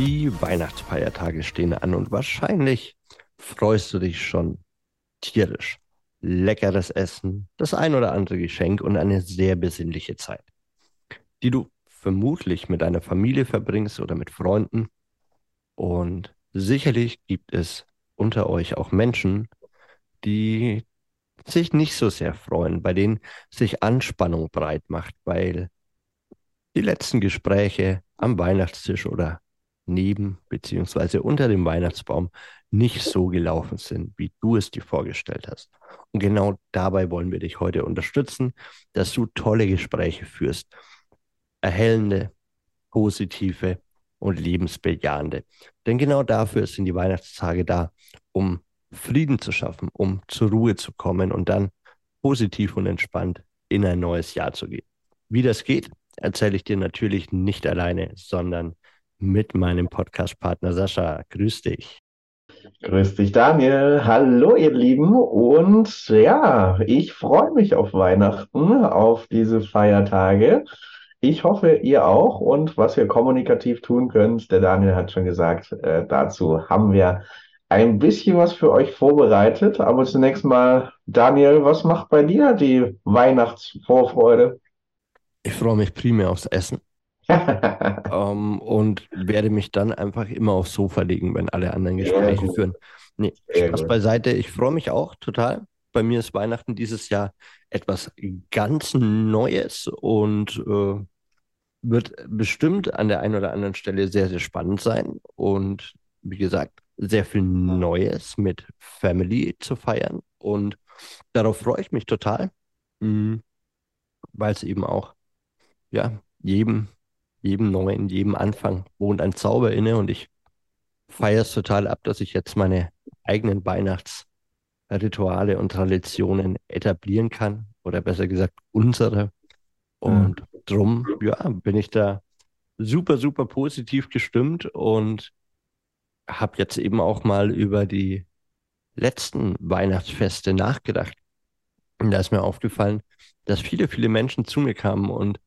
Die Weihnachtsfeiertage stehen an und wahrscheinlich freust du dich schon tierisch. Leckeres Essen, das ein oder andere Geschenk und eine sehr besinnliche Zeit, die du vermutlich mit deiner Familie verbringst oder mit Freunden. Und sicherlich gibt es unter euch auch Menschen, die sich nicht so sehr freuen, bei denen sich Anspannung breit macht, weil die letzten Gespräche am Weihnachtstisch oder neben beziehungsweise unter dem Weihnachtsbaum nicht so gelaufen sind, wie du es dir vorgestellt hast. Und genau dabei wollen wir dich heute unterstützen, dass du tolle Gespräche führst, erhellende, positive und lebensbejahende. Denn genau dafür sind die Weihnachtstage da, um Frieden zu schaffen, um zur Ruhe zu kommen und dann positiv und entspannt in ein neues Jahr zu gehen. Wie das geht, erzähle ich dir natürlich nicht alleine, sondern mit meinem Podcast-Partner Sascha. Grüß dich. Grüß dich, Daniel. Hallo, ihr Lieben. Und ja, ich freue mich auf Weihnachten, auf diese Feiertage. Ich hoffe, ihr auch. Und was wir kommunikativ tun können, der Daniel hat schon gesagt, äh, dazu haben wir ein bisschen was für euch vorbereitet. Aber zunächst mal, Daniel, was macht bei dir die Weihnachtsvorfreude? Ich freue mich primär aufs Essen. ähm, und werde mich dann einfach immer aufs Sofa legen, wenn alle anderen Gespräche ja, führen. Nee, Spaß beiseite. Ich freue mich auch total. Bei mir ist Weihnachten dieses Jahr etwas ganz Neues und äh, wird bestimmt an der einen oder anderen Stelle sehr, sehr spannend sein. Und wie gesagt, sehr viel Neues mit Family zu feiern. Und darauf freue ich mich total, mhm. weil es eben auch, ja, jedem, jedem Neuen, jedem Anfang wohnt ein Zauber inne. Und ich feiere es total ab, dass ich jetzt meine eigenen Weihnachtsrituale und Traditionen etablieren kann. Oder besser gesagt, unsere. Und mhm. drum, ja, bin ich da super, super positiv gestimmt und habe jetzt eben auch mal über die letzten Weihnachtsfeste nachgedacht. Und da ist mir aufgefallen, dass viele, viele Menschen zu mir kamen und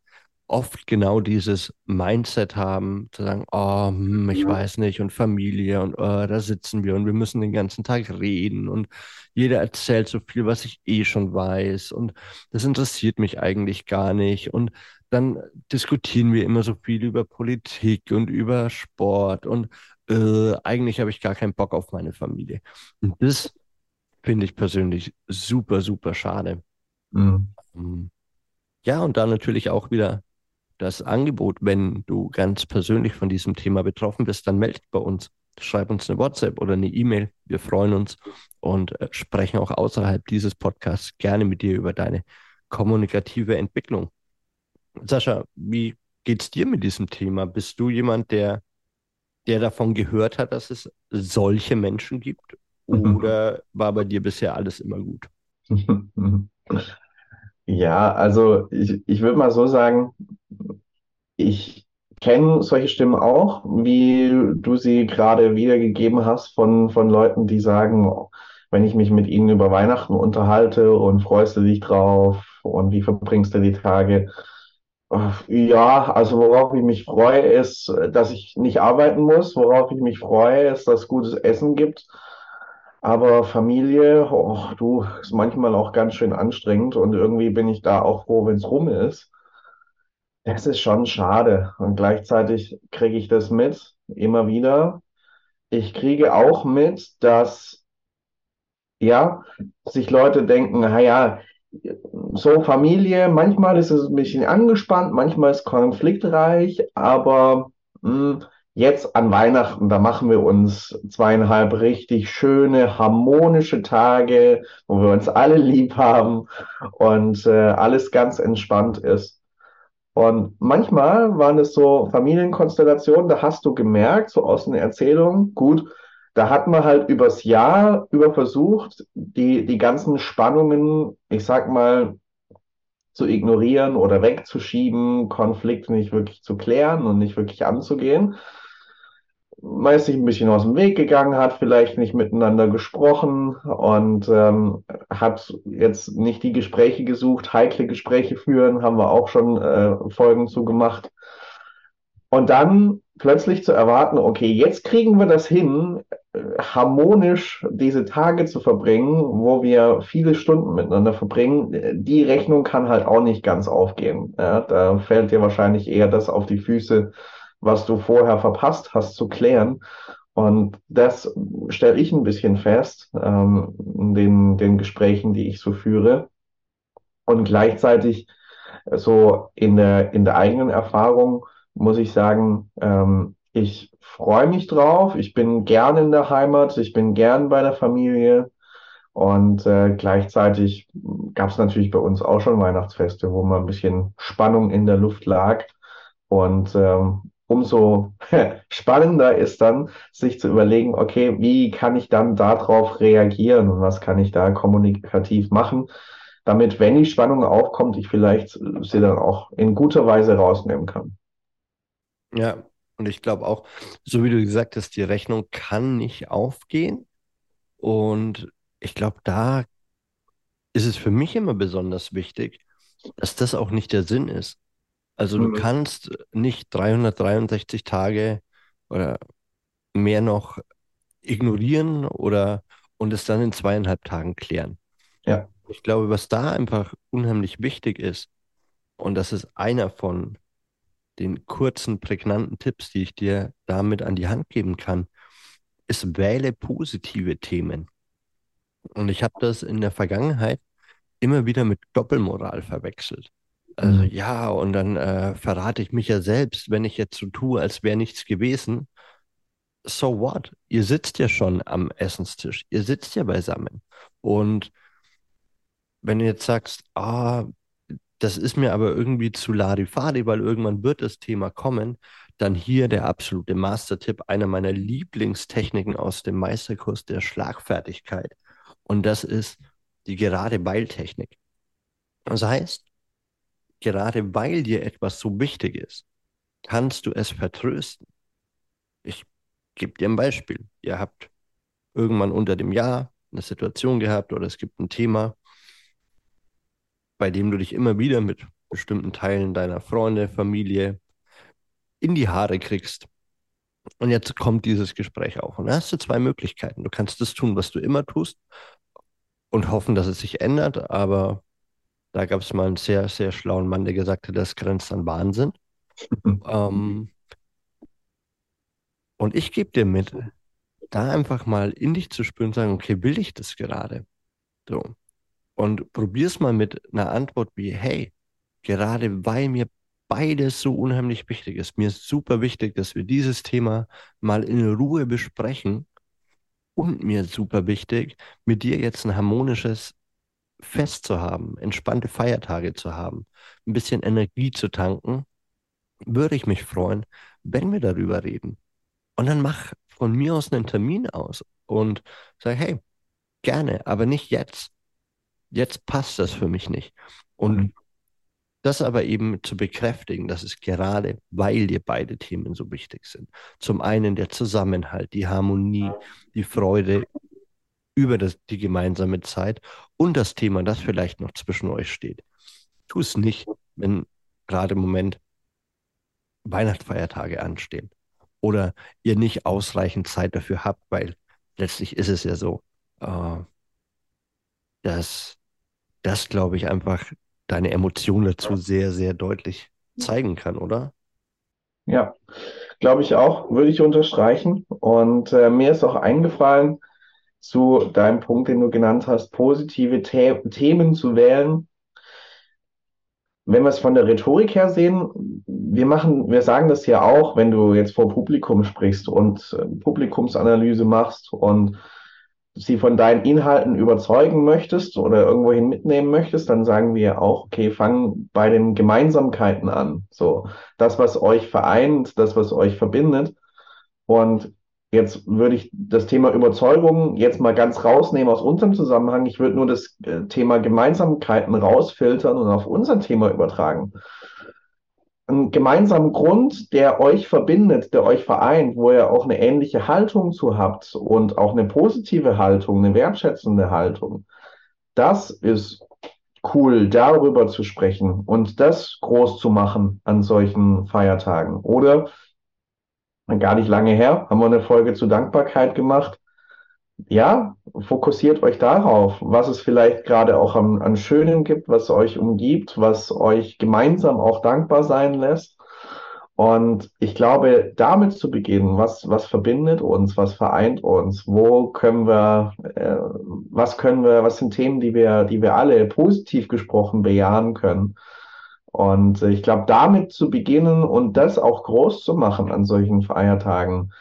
oft genau dieses Mindset haben, zu sagen, oh, hm, ich weiß nicht, und Familie und oh, da sitzen wir und wir müssen den ganzen Tag reden und jeder erzählt so viel, was ich eh schon weiß und das interessiert mich eigentlich gar nicht und dann diskutieren wir immer so viel über Politik und über Sport und äh, eigentlich habe ich gar keinen Bock auf meine Familie. Und das finde ich persönlich super, super schade. Mhm. Ähm, ja, und dann natürlich auch wieder das Angebot, wenn du ganz persönlich von diesem Thema betroffen bist, dann melde dich bei uns. Schreib uns eine WhatsApp oder eine E-Mail. Wir freuen uns und äh, sprechen auch außerhalb dieses Podcasts gerne mit dir über deine kommunikative Entwicklung. Sascha, wie geht es dir mit diesem Thema? Bist du jemand, der, der davon gehört hat, dass es solche Menschen gibt? Oder war bei dir bisher alles immer gut? Ja, also ich, ich würde mal so sagen, ich kenne solche Stimmen auch, wie du sie gerade wiedergegeben hast von, von Leuten, die sagen, wenn ich mich mit ihnen über Weihnachten unterhalte und freust du dich drauf und wie verbringst du die Tage? Ja, also worauf ich mich freue, ist, dass ich nicht arbeiten muss. Worauf ich mich freue, ist, dass es gutes Essen gibt. Aber Familie, oh, du, ist manchmal auch ganz schön anstrengend und irgendwie bin ich da auch froh, wenn es rum ist. Das ist schon schade. Und gleichzeitig kriege ich das mit, immer wieder. Ich kriege auch mit, dass, ja, sich Leute denken, naja, so Familie, manchmal ist es ein bisschen angespannt, manchmal ist es konfliktreich, aber mh, hm, Jetzt an Weihnachten, da machen wir uns zweieinhalb richtig schöne, harmonische Tage, wo wir uns alle lieb haben und äh, alles ganz entspannt ist. Und manchmal waren es so Familienkonstellationen, da hast du gemerkt, so aus den Erzählungen, gut, da hat man halt übers Jahr über versucht, die, die ganzen Spannungen, ich sag mal, zu ignorieren oder wegzuschieben, Konflikte nicht wirklich zu klären und nicht wirklich anzugehen man ist sich ein bisschen aus dem Weg gegangen, hat vielleicht nicht miteinander gesprochen und ähm, hat jetzt nicht die Gespräche gesucht, heikle Gespräche führen, haben wir auch schon äh, Folgen zu gemacht. Und dann plötzlich zu erwarten, okay, jetzt kriegen wir das hin, harmonisch diese Tage zu verbringen, wo wir viele Stunden miteinander verbringen, die Rechnung kann halt auch nicht ganz aufgehen. Ja, da fällt dir wahrscheinlich eher das auf die Füße, was du vorher verpasst hast zu klären. Und das stelle ich ein bisschen fest ähm, in den, den Gesprächen, die ich so führe. Und gleichzeitig so in der, in der eigenen Erfahrung muss ich sagen, ähm, ich freue mich drauf. Ich bin gern in der Heimat. Ich bin gern bei der Familie. Und äh, gleichzeitig gab es natürlich bei uns auch schon Weihnachtsfeste, wo mal ein bisschen Spannung in der Luft lag. Und ähm, umso spannender ist dann, sich zu überlegen, okay, wie kann ich dann darauf reagieren und was kann ich da kommunikativ machen, damit, wenn die Spannung aufkommt, ich vielleicht sie dann auch in guter Weise rausnehmen kann. Ja, und ich glaube auch, so wie du gesagt hast, die Rechnung kann nicht aufgehen. Und ich glaube, da ist es für mich immer besonders wichtig, dass das auch nicht der Sinn ist. Also du mhm. kannst nicht 363 Tage oder mehr noch ignorieren oder und es dann in zweieinhalb Tagen klären. Ja. Ich glaube, was da einfach unheimlich wichtig ist, und das ist einer von den kurzen, prägnanten Tipps, die ich dir damit an die Hand geben kann, ist, wähle positive Themen. Und ich habe das in der Vergangenheit immer wieder mit Doppelmoral verwechselt. Also ja, und dann äh, verrate ich mich ja selbst, wenn ich jetzt so tue, als wäre nichts gewesen. So what? Ihr sitzt ja schon am Essenstisch, ihr sitzt ja beisammen. Und wenn du jetzt sagst, ah, das ist mir aber irgendwie zu Larifari, weil irgendwann wird das Thema kommen, dann hier der absolute Mastertipp, einer meiner Lieblingstechniken aus dem Meisterkurs der Schlagfertigkeit. Und das ist die gerade Beiltechnik. Das heißt, gerade weil dir etwas so wichtig ist, kannst du es vertrösten. Ich gebe dir ein Beispiel. Ihr habt irgendwann unter dem Jahr eine Situation gehabt oder es gibt ein Thema, bei dem du dich immer wieder mit bestimmten Teilen deiner Freunde, Familie in die Haare kriegst. Und jetzt kommt dieses Gespräch auf. Und da hast du zwei Möglichkeiten. Du kannst das tun, was du immer tust und hoffen, dass es sich ändert, aber da gab es mal einen sehr, sehr schlauen Mann, der gesagt hat, das grenzt an Wahnsinn. ähm, und ich gebe dir mit, da einfach mal in dich zu spüren und sagen, okay, will ich das gerade? So. Und probier es mal mit einer Antwort wie, hey, gerade weil mir beides so unheimlich wichtig ist, mir ist super wichtig, dass wir dieses Thema mal in Ruhe besprechen und mir super wichtig, mit dir jetzt ein harmonisches Fest zu haben, entspannte Feiertage zu haben, ein bisschen Energie zu tanken, würde ich mich freuen, wenn wir darüber reden. Und dann mach von mir aus einen Termin aus und sag, hey, gerne, aber nicht jetzt. Jetzt passt das für mich nicht. Und mhm. das aber eben zu bekräftigen, dass es gerade, weil dir beide Themen so wichtig sind. Zum einen der Zusammenhalt, die Harmonie, die Freude über das, die gemeinsame Zeit und das Thema, das vielleicht noch zwischen euch steht. Tu es nicht, wenn gerade im Moment Weihnachtsfeiertage anstehen oder ihr nicht ausreichend Zeit dafür habt, weil letztlich ist es ja so, äh, dass das, glaube ich, einfach deine Emotionen dazu sehr, sehr deutlich zeigen kann, oder? Ja, glaube ich auch, würde ich unterstreichen. Und äh, mir ist auch eingefallen, zu deinem Punkt, den du genannt hast, positive The Themen zu wählen. Wenn wir es von der Rhetorik her sehen, wir machen, wir sagen das ja auch, wenn du jetzt vor Publikum sprichst und äh, Publikumsanalyse machst und sie von deinen Inhalten überzeugen möchtest oder irgendwohin mitnehmen möchtest, dann sagen wir auch, okay, fang bei den Gemeinsamkeiten an. So, das, was euch vereint, das, was euch verbindet. Und Jetzt würde ich das Thema Überzeugung jetzt mal ganz rausnehmen aus unserem Zusammenhang. Ich würde nur das äh, Thema Gemeinsamkeiten rausfiltern und auf unser Thema übertragen. Ein gemeinsamen Grund, der euch verbindet, der euch vereint, wo ihr auch eine ähnliche Haltung zu habt und auch eine positive Haltung, eine wertschätzende Haltung. Das ist cool, darüber zu sprechen und das groß zu machen an solchen Feiertagen. Oder gar nicht lange her, haben wir eine Folge zu Dankbarkeit gemacht. Ja, fokussiert euch darauf, was es vielleicht gerade auch an, an Schönem gibt, was euch umgibt, was euch gemeinsam auch dankbar sein lässt. Und ich glaube, damit zu beginnen, was, was verbindet uns, was vereint uns, wo können wir, äh, was können wir, was sind Themen, die wir, die wir alle positiv gesprochen bejahen können. Und ich glaube, damit zu beginnen und das auch groß zu machen an solchen Feiertagen,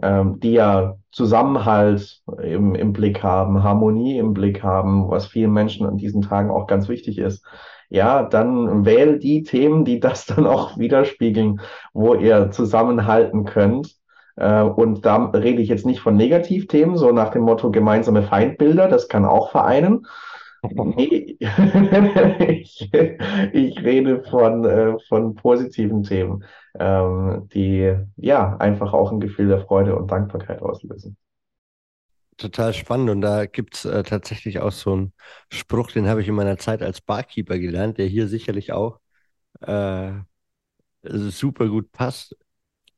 ähm, die ja Zusammenhalt im, im Blick haben, Harmonie im Blick haben, was vielen Menschen an diesen Tagen auch ganz wichtig ist ja, dann wähl die Themen, die das dann auch widerspiegeln, wo ihr zusammenhalten könnt. Äh, und da rede ich jetzt nicht von Negativthemen, so nach dem Motto gemeinsame Feindbilder, das kann auch vereinen. Nee, ich, ich rede von, äh, von positiven Themen, ähm, die ja einfach auch ein Gefühl der Freude und Dankbarkeit auslösen total spannend und da gibt es äh, tatsächlich auch so einen Spruch, den habe ich in meiner Zeit als Barkeeper gelernt, der hier sicherlich auch äh, super gut passt.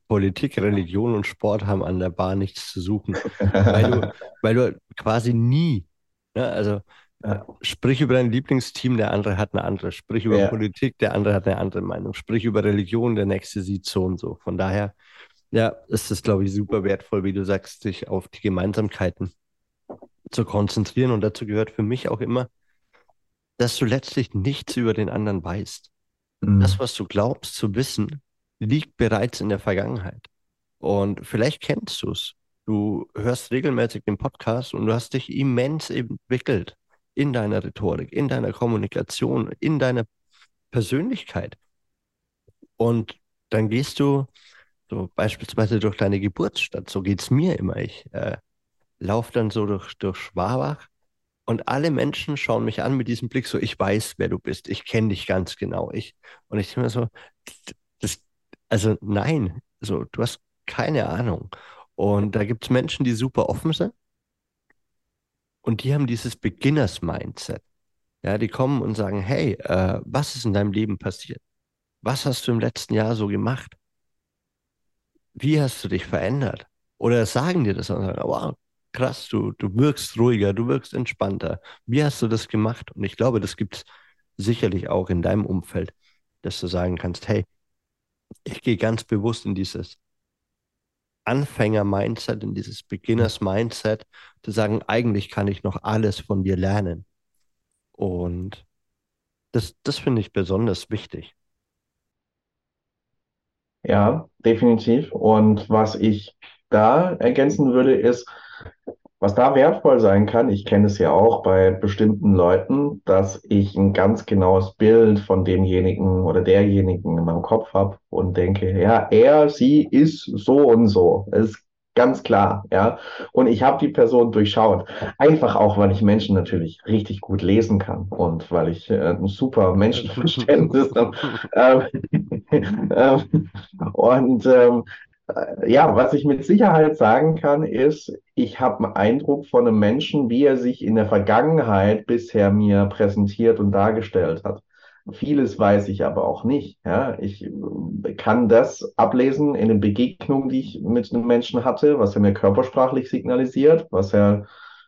Politik, Religion und Sport haben an der Bar nichts zu suchen, weil du, weil du quasi nie, ne, also ja. sprich über dein Lieblingsteam, der andere hat eine andere, sprich über ja. Politik, der andere hat eine andere Meinung, sprich über Religion, der nächste sieht so und so. Von daher ja, ist es, glaube ich, super wertvoll, wie du sagst, sich auf die Gemeinsamkeiten zu konzentrieren. Und dazu gehört für mich auch immer, dass du letztlich nichts über den anderen weißt. Mhm. Das, was du glaubst zu wissen, liegt bereits in der Vergangenheit. Und vielleicht kennst du es. Du hörst regelmäßig den Podcast und du hast dich immens entwickelt in deiner Rhetorik, in deiner Kommunikation, in deiner Persönlichkeit. Und dann gehst du so beispielsweise durch deine Geburtsstadt, so geht es mir immer. Ich äh, laufe dann so durch, durch Schwabach und alle Menschen schauen mich an mit diesem Blick, so ich weiß, wer du bist, ich kenne dich ganz genau. Ich, und ich mir so, das, also nein, so, du hast keine Ahnung. Und da gibt es Menschen, die super offen sind und die haben dieses Beginners-Mindset. Ja, die kommen und sagen, hey, äh, was ist in deinem Leben passiert? Was hast du im letzten Jahr so gemacht? wie hast du dich verändert? Oder sagen dir das und sagen, wow, krass, du, du wirkst ruhiger, du wirkst entspannter. Wie hast du das gemacht? Und ich glaube, das gibt es sicherlich auch in deinem Umfeld, dass du sagen kannst, hey, ich gehe ganz bewusst in dieses Anfänger-Mindset, in dieses Beginners-Mindset, zu sagen, eigentlich kann ich noch alles von dir lernen. Und das, das finde ich besonders wichtig. Ja, definitiv. Und was ich da ergänzen würde, ist, was da wertvoll sein kann, ich kenne es ja auch bei bestimmten Leuten, dass ich ein ganz genaues Bild von demjenigen oder derjenigen in meinem Kopf habe und denke, ja, er, sie ist so und so. Es Ganz klar, ja. Und ich habe die Person durchschaut. Einfach auch, weil ich Menschen natürlich richtig gut lesen kann und weil ich äh, ein super Menschenverständnis habe. Ähm, ähm, und ähm, äh, ja, was ich mit Sicherheit sagen kann, ist, ich habe einen Eindruck von einem Menschen, wie er sich in der Vergangenheit bisher mir präsentiert und dargestellt hat. Vieles weiß ich aber auch nicht. Ja, ich äh, kann das ablesen in den Begegnungen, die ich mit einem Menschen hatte, was er mir körpersprachlich signalisiert, was er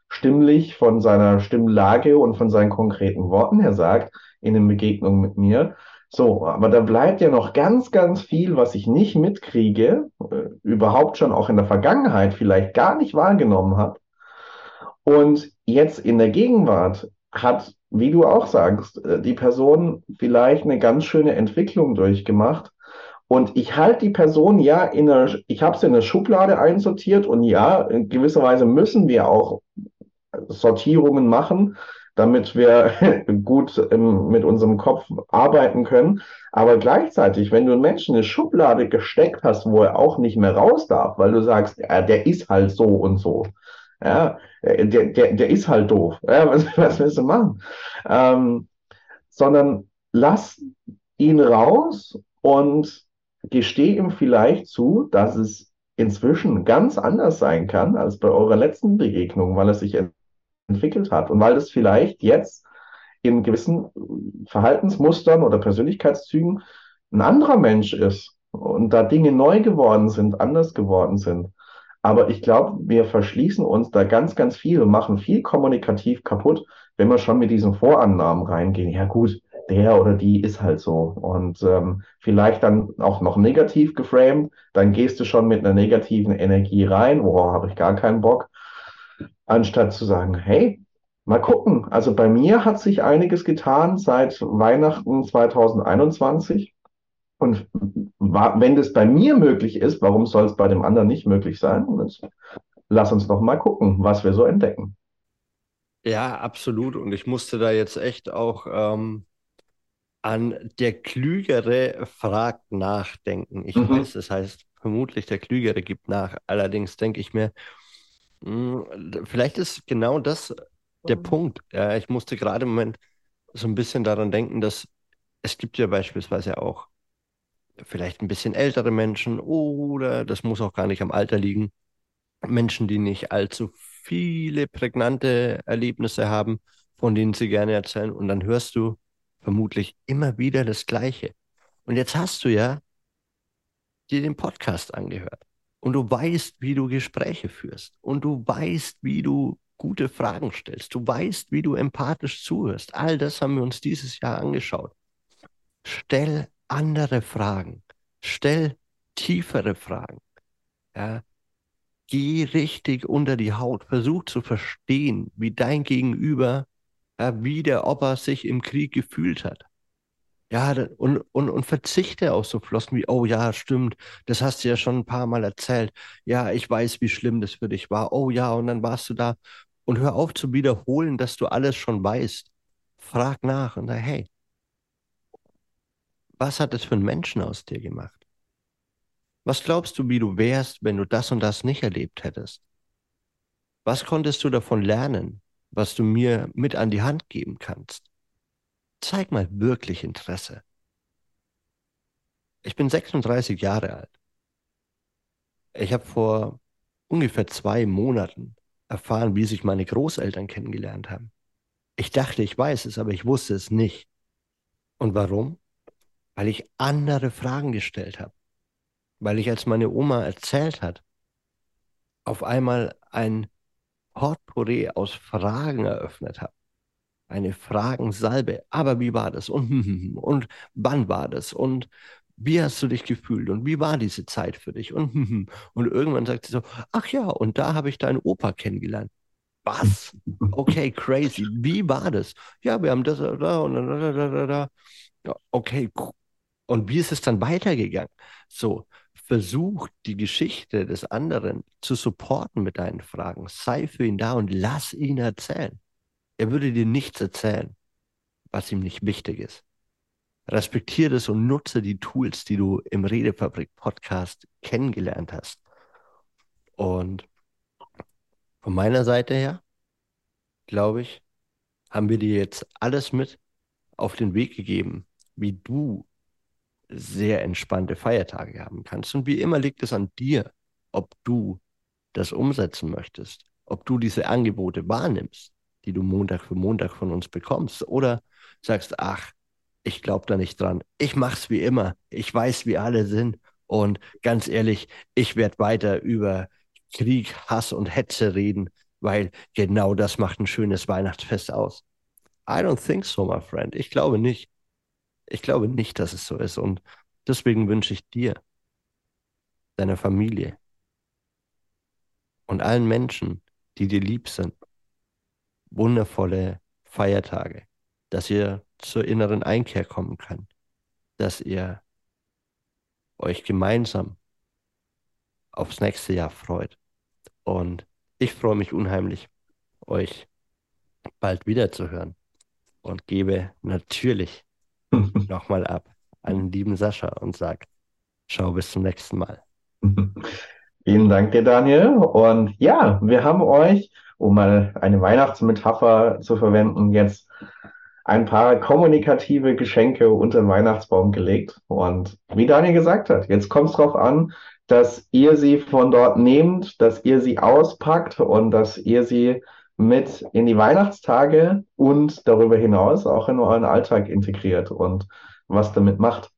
stimmlich von seiner Stimmlage und von seinen konkreten Worten her sagt in den Begegnungen mit mir. So, aber da bleibt ja noch ganz, ganz viel, was ich nicht mitkriege, äh, überhaupt schon auch in der Vergangenheit vielleicht gar nicht wahrgenommen habe. Und jetzt in der Gegenwart hat wie du auch sagst, äh, die Person vielleicht eine ganz schöne Entwicklung durchgemacht. Und ich halte die Person ja in einer, ich habe sie in eine Schublade einsortiert und ja, in gewisser Weise müssen wir auch Sortierungen machen, damit wir gut im, mit unserem Kopf arbeiten können. Aber gleichzeitig, wenn du einen Menschen in eine Schublade gesteckt hast, wo er auch nicht mehr raus darf, weil du sagst, ja, der ist halt so und so, ja, der, der, der ist halt doof. Ja, was, was willst du machen? Ähm, sondern lass ihn raus und gesteh ihm vielleicht zu, dass es inzwischen ganz anders sein kann als bei eurer letzten Begegnung, weil er sich entwickelt hat und weil es vielleicht jetzt in gewissen Verhaltensmustern oder Persönlichkeitszügen ein anderer Mensch ist und da Dinge neu geworden sind, anders geworden sind. Aber ich glaube, wir verschließen uns da ganz, ganz viel und machen viel kommunikativ kaputt, wenn wir schon mit diesen Vorannahmen reingehen. Ja gut, der oder die ist halt so. Und ähm, vielleicht dann auch noch negativ geframed, dann gehst du schon mit einer negativen Energie rein, worauf habe ich gar keinen Bock, anstatt zu sagen, hey, mal gucken. Also bei mir hat sich einiges getan seit Weihnachten 2021. Und wenn das bei mir möglich ist, warum soll es bei dem anderen nicht möglich sein? lass uns doch mal gucken, was wir so entdecken. Ja, absolut. Und ich musste da jetzt echt auch ähm, an der Klügere fragt nachdenken. Ich mhm. weiß, das heißt vermutlich der Klügere gibt nach. Allerdings denke ich mir, vielleicht ist genau das der Punkt. Ja, ich musste gerade im Moment so ein bisschen daran denken, dass es gibt ja beispielsweise auch vielleicht ein bisschen ältere Menschen oder das muss auch gar nicht am Alter liegen. Menschen, die nicht allzu viele prägnante Erlebnisse haben, von denen sie gerne erzählen. Und dann hörst du, vermutlich immer wieder das Gleiche. Und jetzt hast du ja dir den Podcast angehört und du weißt, wie du Gespräche führst und du weißt, wie du gute Fragen stellst. Du weißt, wie du empathisch zuhörst. All das haben wir uns dieses Jahr angeschaut. Stell andere Fragen. Stell tiefere Fragen. Ja. Geh richtig unter die Haut. Versuch zu verstehen, wie dein Gegenüber ja, wie der Opa sich im Krieg gefühlt hat. Ja, und, und, und verzichte auf so Flossen wie, oh ja, stimmt, das hast du ja schon ein paar Mal erzählt. Ja, ich weiß, wie schlimm das für dich war. Oh ja, und dann warst du da. Und hör auf zu wiederholen, dass du alles schon weißt. Frag nach und sag, hey, was hat das für einen Menschen aus dir gemacht? Was glaubst du, wie du wärst, wenn du das und das nicht erlebt hättest? Was konntest du davon lernen? was du mir mit an die Hand geben kannst. Zeig mal wirklich Interesse. Ich bin 36 Jahre alt. Ich habe vor ungefähr zwei Monaten erfahren, wie sich meine Großeltern kennengelernt haben. Ich dachte, ich weiß es, aber ich wusste es nicht. Und warum? Weil ich andere Fragen gestellt habe. Weil ich, als meine Oma erzählt hat, auf einmal ein Potpourri aus Fragen eröffnet habe. Eine Fragensalbe. Aber wie war das? Und, und wann war das? Und wie hast du dich gefühlt? Und wie war diese Zeit für dich? Und, und irgendwann sagt sie so, ach ja, und da habe ich deinen Opa kennengelernt. Was? Okay, crazy. Wie war das? Ja, wir haben das da und da, da, da, da. Okay, und wie ist es dann weitergegangen? So, versuch die Geschichte des anderen zu supporten mit deinen Fragen. Sei für ihn da und lass ihn erzählen. Er würde dir nichts erzählen, was ihm nicht wichtig ist. Respektiere es und nutze die Tools, die du im Redefabrik Podcast kennengelernt hast. Und von meiner Seite her, glaube ich, haben wir dir jetzt alles mit auf den Weg gegeben, wie du sehr entspannte Feiertage haben kannst. Und wie immer liegt es an dir, ob du das umsetzen möchtest, ob du diese Angebote wahrnimmst, die du Montag für Montag von uns bekommst, oder sagst, ach, ich glaube da nicht dran. Ich mach's wie immer. Ich weiß, wie alle sind. Und ganz ehrlich, ich werde weiter über Krieg, Hass und Hetze reden, weil genau das macht ein schönes Weihnachtsfest aus. I don't think so, my friend. Ich glaube nicht. Ich glaube nicht, dass es so ist. Und deswegen wünsche ich dir, deiner Familie und allen Menschen, die dir lieb sind, wundervolle Feiertage, dass ihr zur inneren Einkehr kommen könnt, dass ihr euch gemeinsam aufs nächste Jahr freut. Und ich freue mich unheimlich, euch bald wiederzuhören und gebe natürlich nochmal ab an den lieben Sascha und sag, schau bis zum nächsten Mal. Vielen Dank dir, Daniel. Und ja, wir haben euch, um mal eine Weihnachtsmetapher zu verwenden, jetzt ein paar kommunikative Geschenke unter den Weihnachtsbaum gelegt. Und wie Daniel gesagt hat, jetzt kommt es darauf an, dass ihr sie von dort nehmt, dass ihr sie auspackt und dass ihr sie mit in die Weihnachtstage und darüber hinaus auch in euren Alltag integriert und was damit macht.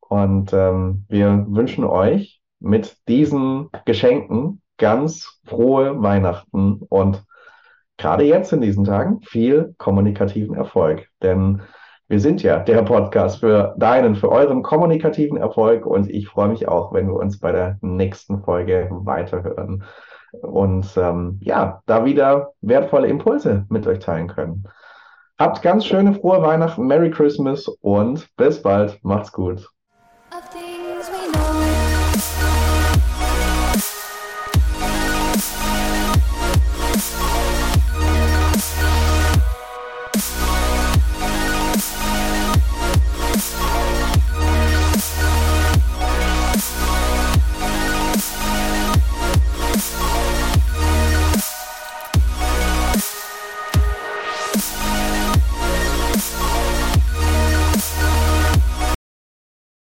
Und ähm, wir wünschen euch mit diesen Geschenken ganz frohe Weihnachten und gerade jetzt in diesen Tagen viel kommunikativen Erfolg. Denn wir sind ja der Podcast für deinen, für euren kommunikativen Erfolg und ich freue mich auch, wenn wir uns bei der nächsten Folge weiterhören und ähm, ja, da wieder wertvolle Impulse mit euch teilen können. Habt ganz schöne frohe Weihnachten, Merry Christmas und bis bald. Macht's gut.